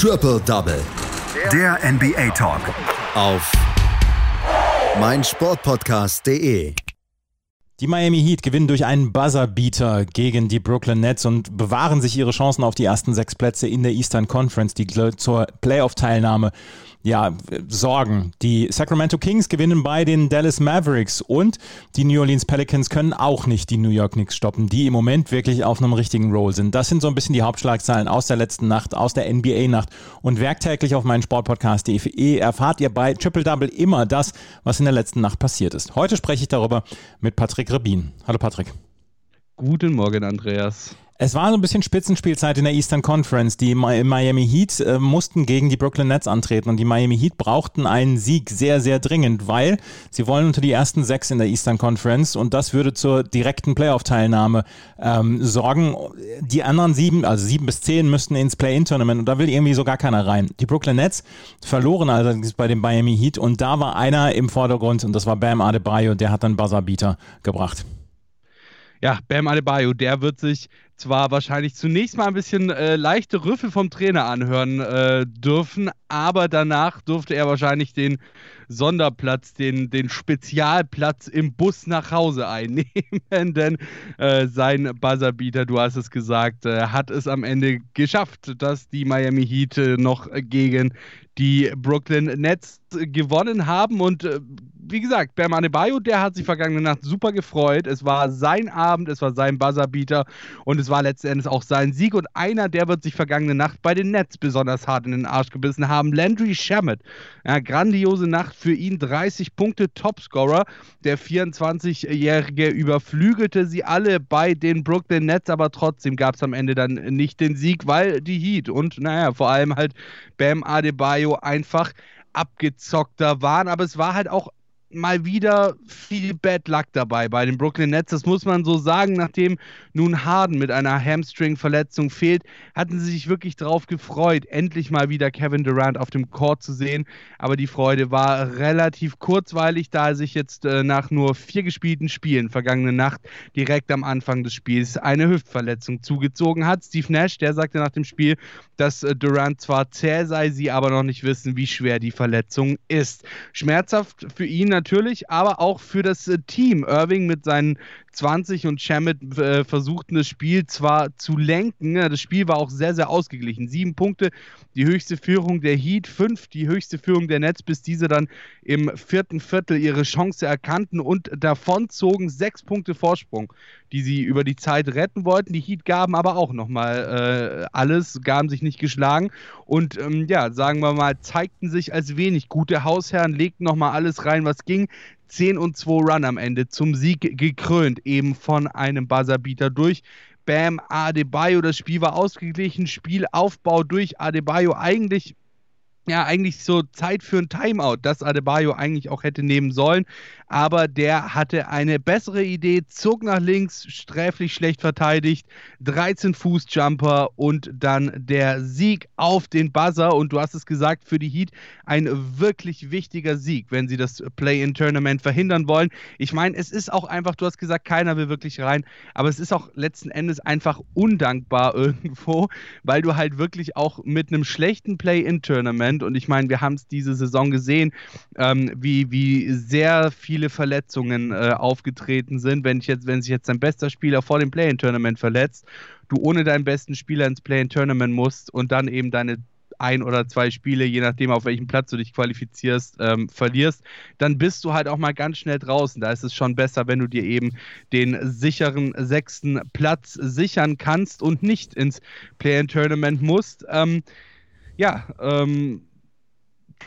Triple Double. Der NBA Talk. Auf meinsportpodcast.de. Die Miami Heat gewinnen durch einen Buzzerbeater gegen die Brooklyn Nets und bewahren sich ihre Chancen auf die ersten sechs Plätze in der Eastern Conference, die zur Playoff-Teilnahme ja, sorgen. Die Sacramento Kings gewinnen bei den Dallas Mavericks und die New Orleans Pelicans können auch nicht die New York Knicks stoppen, die im Moment wirklich auf einem richtigen Roll sind. Das sind so ein bisschen die Hauptschlagzeilen aus der letzten Nacht, aus der NBA-Nacht und werktäglich auf meinen Sportpodcast.de erfahrt ihr bei Triple Double immer das, was in der letzten Nacht passiert ist. Heute spreche ich darüber mit Patrick Rebin. Hallo Patrick. Guten Morgen, Andreas. Es war so ein bisschen Spitzenspielzeit in der Eastern Conference. Die Miami Heat äh, mussten gegen die Brooklyn Nets antreten und die Miami Heat brauchten einen Sieg sehr, sehr dringend, weil sie wollen unter die ersten sechs in der Eastern Conference und das würde zur direkten Playoff-Teilnahme ähm, sorgen. Die anderen sieben, also sieben bis zehn, müssten ins Play-In-Tournament und da will irgendwie so gar keiner rein. Die Brooklyn Nets verloren allerdings bei dem Miami Heat und da war einer im Vordergrund und das war Bam Adebayo, der hat dann Buzzerbeater gebracht ja, Bam Adebayo, der wird sich zwar wahrscheinlich zunächst mal ein bisschen äh, leichte Rüffel vom Trainer anhören äh, dürfen, aber danach durfte er wahrscheinlich den Sonderplatz, den, den Spezialplatz im Bus nach Hause einnehmen, denn äh, sein Buzzerbeater, du hast es gesagt, äh, hat es am Ende geschafft, dass die Miami Heat äh, noch gegen die Brooklyn Nets gewonnen haben und äh, wie gesagt, Bam Adebayo, der hat sich vergangene Nacht super gefreut. Es war sein Abend, es war sein Buzzerbeater und es war letzten Endes auch sein Sieg. Und einer, der wird sich vergangene Nacht bei den Nets besonders hart in den Arsch gebissen haben. Landry Shamet. Ja, grandiose Nacht für ihn. 30 Punkte Topscorer. Der 24-Jährige überflügelte sie alle bei den Brooklyn Nets, aber trotzdem gab es am Ende dann nicht den Sieg, weil die Heat und naja, vor allem halt Bam Adebayo einfach abgezockter waren. Aber es war halt auch mal wieder viel Bad Luck dabei bei den Brooklyn Nets. Das muss man so sagen. Nachdem nun Harden mit einer Hamstring-Verletzung fehlt, hatten sie sich wirklich darauf gefreut, endlich mal wieder Kevin Durant auf dem Court zu sehen. Aber die Freude war relativ kurzweilig, da er sich jetzt äh, nach nur vier gespielten Spielen vergangene Nacht direkt am Anfang des Spiels eine Hüftverletzung zugezogen hat. Steve Nash, der sagte nach dem Spiel, dass äh, Durant zwar zäh sei, sie aber noch nicht wissen, wie schwer die Verletzung ist. Schmerzhaft für ihn natürlich, aber auch für das äh, Team. Irving mit seinen 20 und Shamit äh, versuchten das Spiel zwar zu lenken, das Spiel war auch sehr, sehr ausgeglichen. Sieben Punkte, die höchste Führung der Heat, fünf die höchste Führung der Nets, bis diese dann im vierten Viertel ihre Chance erkannten und davonzogen. Sechs Punkte Vorsprung, die sie über die Zeit retten wollten. Die Heat gaben aber auch nochmal äh, alles, gaben sich nicht geschlagen und ähm, ja, sagen wir mal, zeigten sich als wenig gute Hausherren, legten nochmal alles rein, was ging. 10 und 2 Run am Ende zum Sieg gekrönt, eben von einem Buzzerbeater durch Bam Adebayo. Das Spiel war ausgeglichen, Spielaufbau durch Adebayo eigentlich ja eigentlich so Zeit für ein Timeout, das Adebayo eigentlich auch hätte nehmen sollen. Aber der hatte eine bessere Idee, zog nach links, sträflich schlecht verteidigt, 13 Fuß Jumper und dann der Sieg auf den Buzzer. Und du hast es gesagt, für die Heat ein wirklich wichtiger Sieg, wenn sie das Play-in-Tournament verhindern wollen. Ich meine, es ist auch einfach, du hast gesagt, keiner will wirklich rein, aber es ist auch letzten Endes einfach undankbar irgendwo, weil du halt wirklich auch mit einem schlechten Play-in-Tournament. Und ich meine, wir haben es diese Saison gesehen, ähm, wie, wie sehr viele Verletzungen äh, aufgetreten sind. Wenn, ich jetzt, wenn sich jetzt dein bester Spieler vor dem Play-In-Tournament verletzt, du ohne deinen besten Spieler ins Play-In-Tournament musst und dann eben deine ein oder zwei Spiele, je nachdem, auf welchem Platz du dich qualifizierst, ähm, verlierst, dann bist du halt auch mal ganz schnell draußen. Da ist es schon besser, wenn du dir eben den sicheren sechsten Platz sichern kannst und nicht ins Play-in-Tournament musst. Ähm, ja, ähm,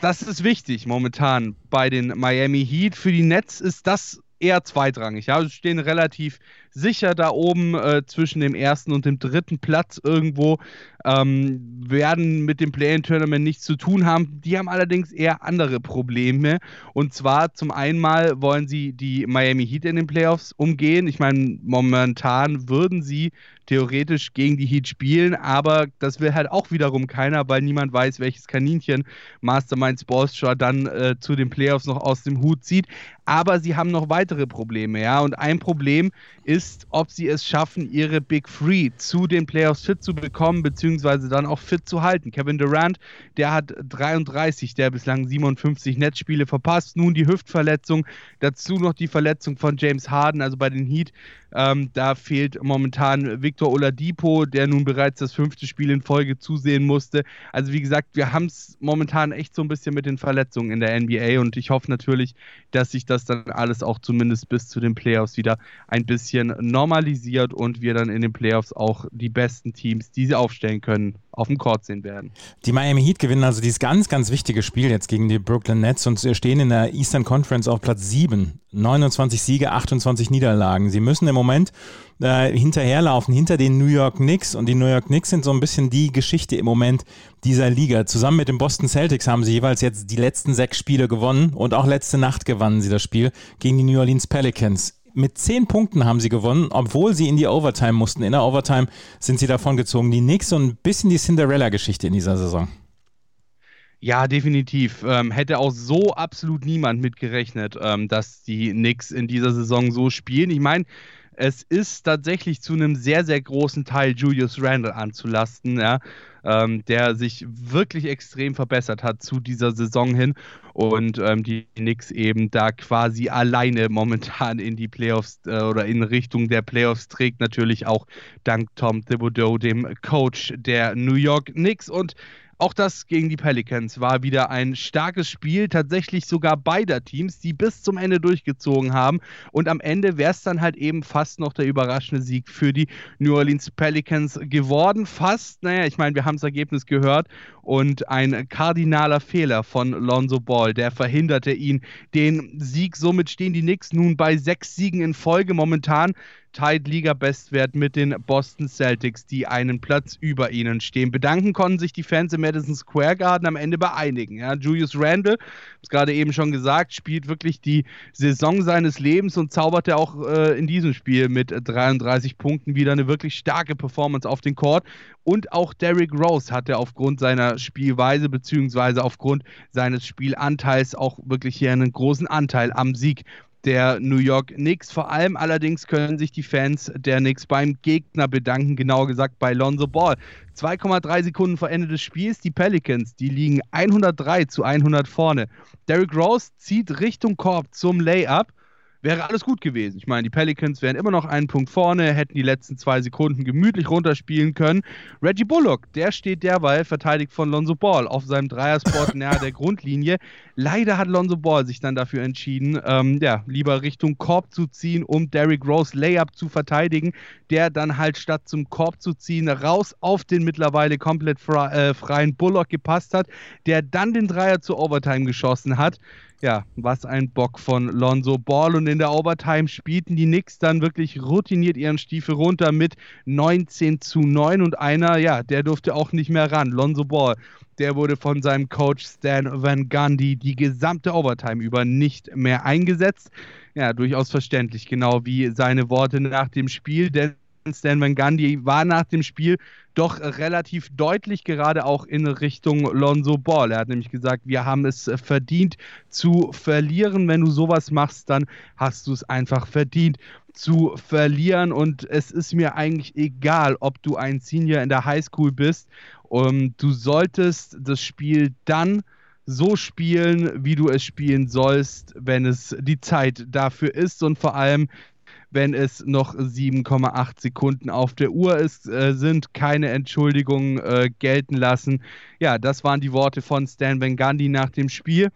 das ist wichtig momentan bei den Miami Heat. Für die Nets ist das eher zweitrangig. Ja, sie stehen relativ sicher da oben äh, zwischen dem ersten und dem dritten Platz irgendwo. Ähm, werden mit dem Play-In-Tournament nichts zu tun haben. Die haben allerdings eher andere Probleme. Und zwar zum einen mal wollen sie die Miami Heat in den Playoffs umgehen. Ich meine, momentan würden sie theoretisch gegen die Heat spielen, aber das will halt auch wiederum keiner, weil niemand weiß, welches Kaninchen Mastermind Sportstra dann äh, zu den Playoffs noch aus dem Hut zieht. Aber sie haben noch weitere Probleme, ja. Und ein Problem ist, ob sie es schaffen, ihre Big Three zu den Playoffs fit zu bekommen, beziehungsweise dann auch fit zu halten. Kevin Durant, der hat 33 der bislang 57 Netzspiele verpasst. Nun die Hüftverletzung, dazu noch die Verletzung von James Harden, also bei den Heat ähm, da fehlt momentan Victor Oladipo, der nun bereits das fünfte Spiel in Folge zusehen musste. Also wie gesagt, wir haben es momentan echt so ein bisschen mit den Verletzungen in der NBA und ich hoffe natürlich, dass sich das dann alles auch zumindest bis zu den Playoffs wieder ein bisschen normalisiert und wir dann in den Playoffs auch die besten Teams, die sie aufstellen können, auf dem Court sehen werden. Die Miami Heat gewinnen also dieses ganz, ganz wichtige Spiel jetzt gegen die Brooklyn Nets und stehen in der Eastern Conference auf Platz 7. 29 Siege, 28 Niederlagen. Sie müssen im Moment äh, hinterherlaufen hinter den New York Knicks und die New York Knicks sind so ein bisschen die Geschichte im Moment dieser Liga. Zusammen mit den Boston Celtics haben sie jeweils jetzt die letzten sechs Spiele gewonnen und auch letzte Nacht gewannen sie das Spiel gegen die New Orleans Pelicans mit zehn Punkten haben sie gewonnen, obwohl sie in die Overtime mussten. In der Overtime sind sie davon gezogen. Die Knicks so ein bisschen die Cinderella-Geschichte in dieser Saison. Ja, definitiv. Ähm, hätte auch so absolut niemand mitgerechnet, ähm, dass die Knicks in dieser Saison so spielen. Ich meine, es ist tatsächlich zu einem sehr, sehr großen Teil Julius Randle anzulasten, ja, ähm, der sich wirklich extrem verbessert hat zu dieser Saison hin. Und ähm, die Knicks eben da quasi alleine momentan in die Playoffs äh, oder in Richtung der Playoffs trägt, natürlich auch dank Tom Thibodeau, dem Coach der New York Knicks. Und auch das gegen die Pelicans war wieder ein starkes Spiel, tatsächlich sogar beider Teams, die bis zum Ende durchgezogen haben. Und am Ende wäre es dann halt eben fast noch der überraschende Sieg für die New Orleans Pelicans geworden. Fast, naja, ich meine, wir haben das Ergebnis gehört und ein kardinaler Fehler von Lonzo Ball, der verhinderte ihn den Sieg. Somit stehen die Knicks nun bei sechs Siegen in Folge momentan teilt Liga-Bestwert mit den Boston Celtics, die einen Platz über ihnen stehen. Bedanken konnten sich die Fans im Madison Square Garden am Ende bei einigen. Ja, Julius Randle, es gerade eben schon gesagt, spielt wirklich die Saison seines Lebens und zauberte auch äh, in diesem Spiel mit 33 Punkten wieder eine wirklich starke Performance auf den Court. Und auch Derrick Rose hatte aufgrund seiner Spielweise bzw. aufgrund seines Spielanteils auch wirklich hier einen großen Anteil am Sieg der New York Knicks. Vor allem allerdings können sich die Fans der Knicks beim Gegner bedanken, genauer gesagt bei Lonzo Ball. 2,3 Sekunden vor Ende des Spiels. Die Pelicans, die liegen 103 zu 100 vorne. Derrick Rose zieht Richtung Korb zum Layup wäre alles gut gewesen. Ich meine, die Pelicans wären immer noch einen Punkt vorne, hätten die letzten zwei Sekunden gemütlich runterspielen können. Reggie Bullock, der steht derweil verteidigt von Lonzo Ball auf seinem Dreiersport nahe der Grundlinie. Leider hat Lonzo Ball sich dann dafür entschieden, ähm, ja, lieber Richtung Korb zu ziehen, um Derrick Rose Layup zu verteidigen, der dann halt statt zum Korb zu ziehen, raus auf den mittlerweile komplett fre äh, freien Bullock gepasst hat, der dann den Dreier zur Overtime geschossen hat ja, was ein Bock von Lonzo Ball. Und in der Overtime spielten die Knicks dann wirklich routiniert ihren Stiefel runter mit 19 zu 9 und einer, ja, der durfte auch nicht mehr ran. Lonzo Ball, der wurde von seinem Coach Stan Van Gundy die gesamte Overtime über nicht mehr eingesetzt. Ja, durchaus verständlich, genau wie seine Worte nach dem Spiel, denn Stan Van Gundy war nach dem Spiel doch relativ deutlich gerade auch in Richtung Lonzo Ball. Er hat nämlich gesagt, wir haben es verdient zu verlieren. Wenn du sowas machst, dann hast du es einfach verdient zu verlieren und es ist mir eigentlich egal, ob du ein Senior in der Highschool bist. Um, du solltest das Spiel dann so spielen, wie du es spielen sollst, wenn es die Zeit dafür ist und vor allem wenn es noch 7,8 Sekunden auf der Uhr ist, äh, sind keine Entschuldigungen äh, gelten lassen. Ja, das waren die Worte von Stan Van Gundy nach dem Spiel.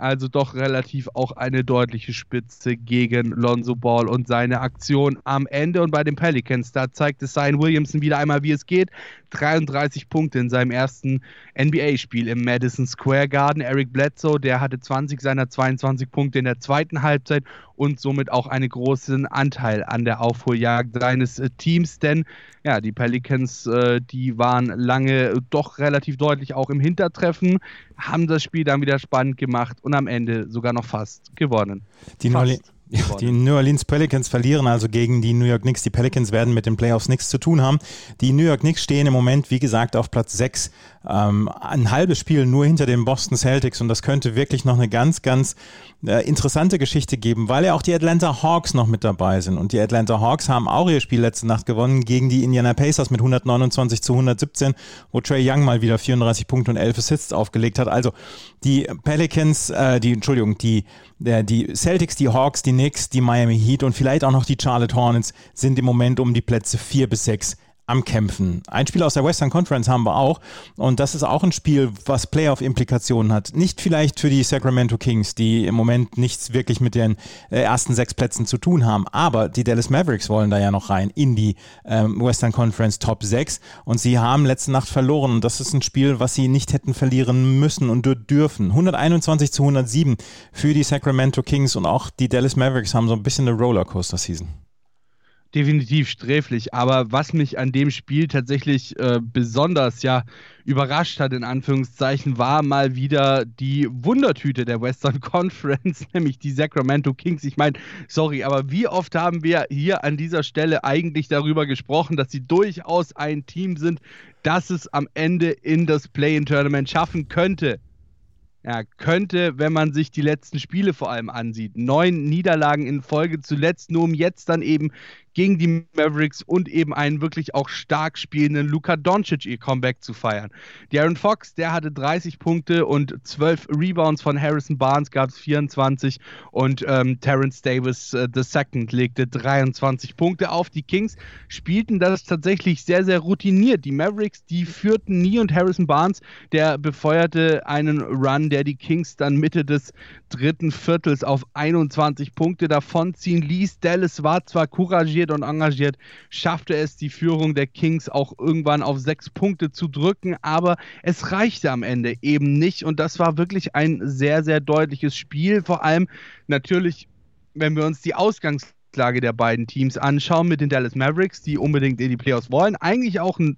Also doch relativ auch eine deutliche Spitze gegen Lonzo Ball und seine Aktion am Ende. Und bei den Pelicans, da zeigte Zion Williamson wieder einmal, wie es geht. 33 Punkte in seinem ersten NBA-Spiel im Madison Square Garden. Eric Bledsoe, der hatte 20 seiner 22 Punkte in der zweiten Halbzeit und somit auch einen großen Anteil an der Aufholjagd seines äh, Teams, denn ja, die Pelicans, äh, die waren lange doch relativ deutlich auch im Hintertreffen, haben das Spiel dann wieder spannend gemacht und am Ende sogar noch fast gewonnen. Die, fast. Ja, die New Orleans Pelicans verlieren also gegen die New York Knicks. Die Pelicans werden mit den Playoffs nichts zu tun haben. Die New York Knicks stehen im Moment, wie gesagt, auf Platz 6. Ähm, ein halbes Spiel nur hinter den Boston Celtics und das könnte wirklich noch eine ganz, ganz äh, interessante Geschichte geben, weil ja auch die Atlanta Hawks noch mit dabei sind. Und die Atlanta Hawks haben auch ihr Spiel letzte Nacht gewonnen gegen die Indiana Pacers mit 129 zu 117, wo Trey Young mal wieder 34 Punkte und 11 Assists aufgelegt hat. Also die Pelicans, äh, die, Entschuldigung, die, äh, die Celtics, die Hawks, die Knicks, die Miami Heat und vielleicht auch noch die Charlotte Hornets sind im Moment um die Plätze 4 bis 6 am Kämpfen. Ein Spiel aus der Western Conference haben wir auch. Und das ist auch ein Spiel, was Playoff-Implikationen hat. Nicht vielleicht für die Sacramento Kings, die im Moment nichts wirklich mit den äh, ersten sechs Plätzen zu tun haben. Aber die Dallas Mavericks wollen da ja noch rein in die ähm, Western Conference Top 6. Und sie haben letzte Nacht verloren. Und das ist ein Spiel, was sie nicht hätten verlieren müssen und dürfen. 121 zu 107 für die Sacramento Kings. Und auch die Dallas Mavericks haben so ein bisschen eine Rollercoaster-Season definitiv sträflich. Aber was mich an dem Spiel tatsächlich äh, besonders ja überrascht hat, in Anführungszeichen, war mal wieder die Wundertüte der Western Conference, nämlich die Sacramento Kings. Ich meine, sorry, aber wie oft haben wir hier an dieser Stelle eigentlich darüber gesprochen, dass sie durchaus ein Team sind, das es am Ende in das Play-in-Tournament schaffen könnte? ja, könnte, wenn man sich die letzten Spiele vor allem ansieht. Neun Niederlagen in Folge zuletzt, nur um jetzt dann eben gegen die Mavericks und eben einen wirklich auch stark spielenden Luka Doncic ihr Comeback zu feiern. Darren Fox, der hatte 30 Punkte und 12 Rebounds von Harrison Barnes gab es 24 und ähm, Terrence Davis äh, II legte 23 Punkte auf. Die Kings spielten das tatsächlich sehr, sehr routiniert. Die Mavericks, die führten nie und Harrison Barnes, der befeuerte einen Run, der die Kings dann Mitte des dritten Viertels auf 21 Punkte davonziehen ließ. Dallas war zwar couragiert, engagiert und engagiert, schaffte es, die Führung der Kings auch irgendwann auf sechs Punkte zu drücken, aber es reichte am Ende eben nicht. Und das war wirklich ein sehr, sehr deutliches Spiel. Vor allem natürlich, wenn wir uns die Ausgangslage der beiden Teams anschauen mit den Dallas Mavericks, die unbedingt in die Playoffs wollen, eigentlich auch ein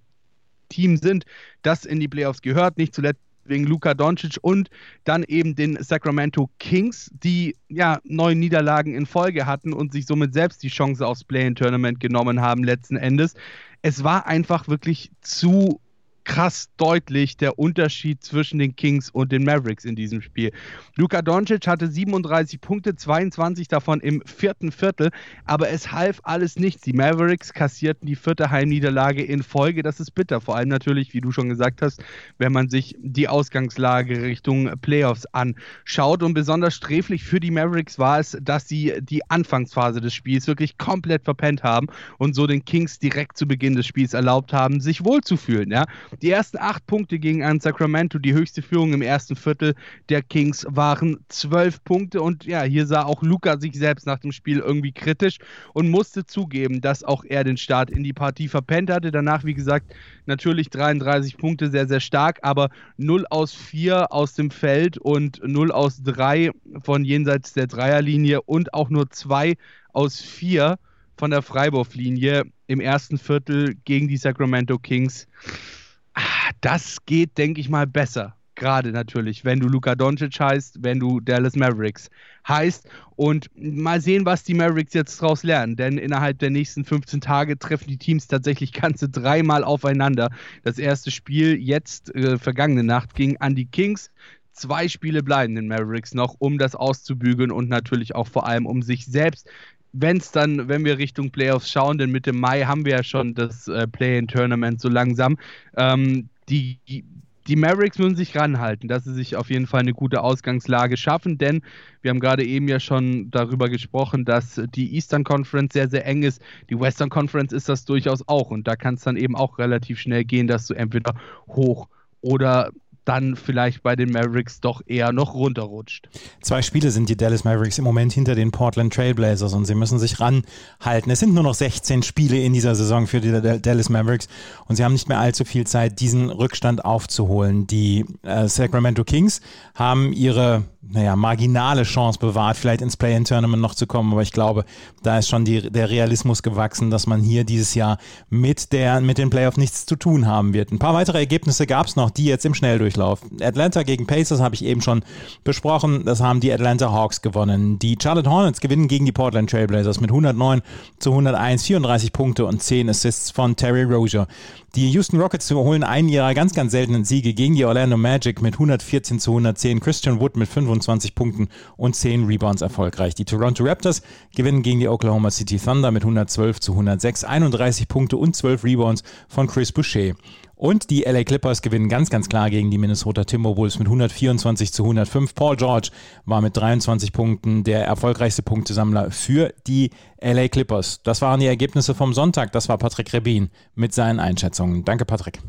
Team sind, das in die Playoffs gehört, nicht zuletzt wegen Luka Doncic und dann eben den Sacramento Kings, die ja neun Niederlagen in Folge hatten und sich somit selbst die Chance aufs Play-in-Tournament genommen haben letzten Endes. Es war einfach wirklich zu krass deutlich der Unterschied zwischen den Kings und den Mavericks in diesem Spiel. Luka Doncic hatte 37 Punkte, 22 davon im vierten Viertel, aber es half alles nichts. Die Mavericks kassierten die vierte Heimniederlage in Folge. Das ist bitter, vor allem natürlich, wie du schon gesagt hast, wenn man sich die Ausgangslage Richtung Playoffs anschaut. Und besonders sträflich für die Mavericks war es, dass sie die Anfangsphase des Spiels wirklich komplett verpennt haben und so den Kings direkt zu Beginn des Spiels erlaubt haben, sich wohlzufühlen. Ja? Die ersten acht Punkte gegen an Sacramento, die höchste Führung im ersten Viertel der Kings waren zwölf Punkte. Und ja, hier sah auch Luca sich selbst nach dem Spiel irgendwie kritisch und musste zugeben, dass auch er den Start in die Partie verpennt hatte. Danach, wie gesagt, natürlich 33 Punkte, sehr, sehr stark, aber 0 aus 4 aus dem Feld und 0 aus 3 von jenseits der Dreierlinie und auch nur 2 aus 4 von der Freiwurflinie im ersten Viertel gegen die Sacramento Kings. Das geht, denke ich mal, besser. Gerade natürlich, wenn du Luka Doncic heißt, wenn du Dallas Mavericks heißt. Und mal sehen, was die Mavericks jetzt daraus lernen. Denn innerhalb der nächsten 15 Tage treffen die Teams tatsächlich ganze dreimal aufeinander. Das erste Spiel jetzt, äh, vergangene Nacht, ging an die Kings. Zwei Spiele bleiben den Mavericks noch, um das auszubügeln und natürlich auch vor allem um sich selbst wenn es dann, wenn wir Richtung Playoffs schauen, denn Mitte Mai haben wir ja schon das äh, Play-in-Tournament so langsam. Ähm, die, die Mavericks müssen sich ranhalten, dass sie sich auf jeden Fall eine gute Ausgangslage schaffen, denn wir haben gerade eben ja schon darüber gesprochen, dass die Eastern Conference sehr, sehr eng ist. Die Western Conference ist das durchaus auch und da kann es dann eben auch relativ schnell gehen, dass du entweder hoch oder dann vielleicht bei den Mavericks doch eher noch runterrutscht. Zwei Spiele sind die Dallas Mavericks im Moment hinter den Portland Trailblazers und sie müssen sich ranhalten. Es sind nur noch 16 Spiele in dieser Saison für die Dallas Mavericks und sie haben nicht mehr allzu viel Zeit, diesen Rückstand aufzuholen. Die äh, Sacramento Kings haben ihre naja, marginale Chance bewahrt, vielleicht ins Play-in-Tournament noch zu kommen, aber ich glaube, da ist schon die, der Realismus gewachsen, dass man hier dieses Jahr mit, der, mit den Playoffs nichts zu tun haben wird. Ein paar weitere Ergebnisse gab es noch, die jetzt im Schnelldurchlauf Schnelldurchlauf. Atlanta gegen Pacers habe ich eben schon besprochen. Das haben die Atlanta Hawks gewonnen. Die Charlotte Hornets gewinnen gegen die Portland Trailblazers mit 109 zu 101, 34 Punkte und 10 Assists von Terry Rozier. Die Houston Rockets holen einen ihrer ganz, ganz seltenen Siege gegen die Orlando Magic mit 114 zu 110. Christian Wood mit 25 Punkten und 10 Rebounds erfolgreich. Die Toronto Raptors gewinnen gegen die Oklahoma City Thunder mit 112 zu 106, 31 Punkte und 12 Rebounds von Chris Boucher. Und die LA Clippers gewinnen ganz, ganz klar gegen die Minnesota Timberwolves mit 124 zu 105. Paul George war mit 23 Punkten der erfolgreichste Punktesammler für die LA Clippers. Das waren die Ergebnisse vom Sonntag. Das war Patrick Rebin mit seinen Einschätzungen. Danke, Patrick.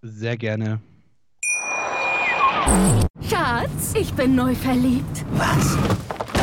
Sehr gerne. Schatz, ich bin neu verliebt. Was?